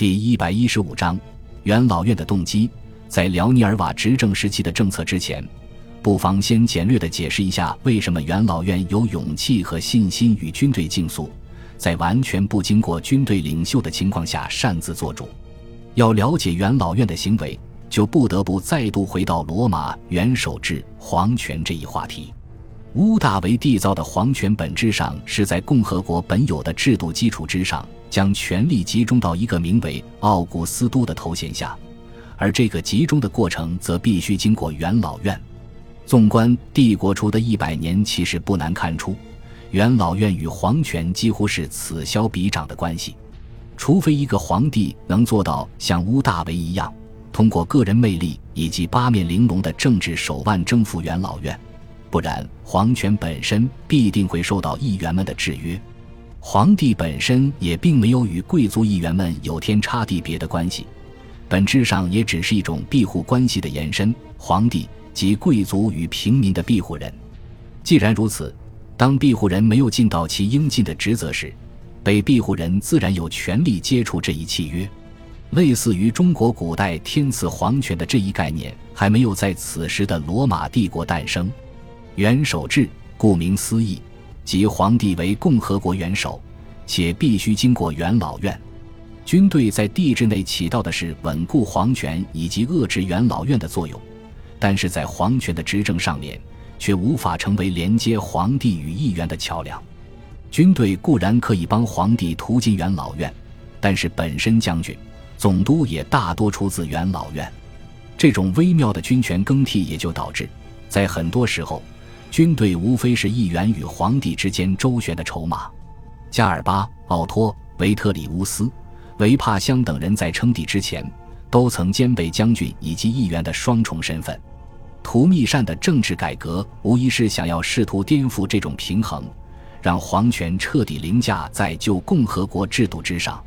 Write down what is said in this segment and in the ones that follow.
第一百一十五章元老院的动机。在辽尼尔瓦执政时期的政策之前，不妨先简略地解释一下为什么元老院有勇气和信心与军队竞速，在完全不经过军队领袖的情况下擅自做主。要了解元老院的行为，就不得不再度回到罗马元首制皇权这一话题。屋大维缔造的皇权本质上是在共和国本有的制度基础之上，将权力集中到一个名为奥古斯都的头衔下。而这个集中的过程则必须经过元老院。纵观帝国初的一百年，其实不难看出，元老院与皇权几乎是此消彼长的关系。除非一个皇帝能做到像屋大维一样，通过个人魅力以及八面玲珑的政治手腕征服元老院，不然皇权本身必定会受到议员们的制约。皇帝本身也并没有与贵族议员们有天差地别的关系。本质上也只是一种庇护关系的延伸，皇帝即贵族与平民的庇护人。既然如此，当庇护人没有尽到其应尽的职责时，被庇护人自然有权利接触这一契约。类似于中国古代天赐皇权的这一概念，还没有在此时的罗马帝国诞生。元首制，顾名思义，即皇帝为共和国元首，且必须经过元老院。军队在帝制内起到的是稳固皇权以及遏制元老院的作用，但是在皇权的执政上面，却无法成为连接皇帝与议员的桥梁。军队固然可以帮皇帝途经元老院，但是本身将军、总督也大多出自元老院。这种微妙的军权更替，也就导致，在很多时候，军队无非是议员与皇帝之间周旋的筹码。加尔巴、奥托、维特里乌斯。维帕香等人在称帝之前，都曾兼备将军以及议员的双重身份。图密善的政治改革无疑是想要试图颠覆这种平衡，让皇权彻底凌驾在旧共和国制度之上。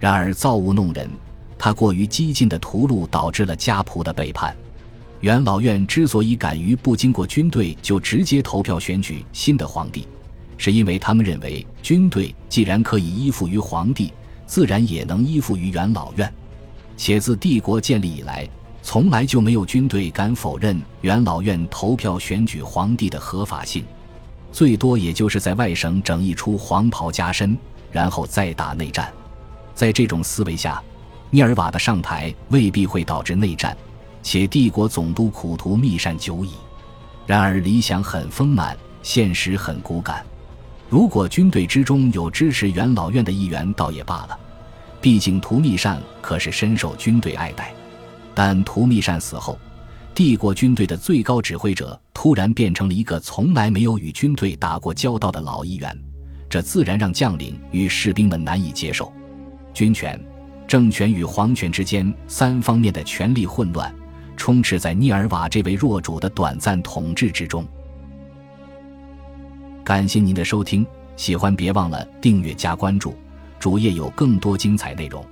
然而造物弄人，他过于激进的屠戮导致了家仆的背叛。元老院之所以敢于不经过军队就直接投票选举新的皇帝，是因为他们认为军队既然可以依附于皇帝。自然也能依附于元老院，且自帝国建立以来，从来就没有军队敢否认元老院投票选举皇帝的合法性，最多也就是在外省整一出黄袍加身，然后再打内战。在这种思维下，涅尔瓦的上台未必会导致内战，且帝国总督苦图密善久矣。然而理想很丰满，现实很骨感。如果军队之中有支持元老院的议员，倒也罢了，毕竟图密善可是深受军队爱戴。但图密善死后，帝国军队的最高指挥者突然变成了一个从来没有与军队打过交道的老议员，这自然让将领与士兵们难以接受。军权、政权与皇权之间三方面的权力混乱，充斥在涅尔瓦这位弱主的短暂统治之中。感谢您的收听，喜欢别忘了订阅加关注，主页有更多精彩内容。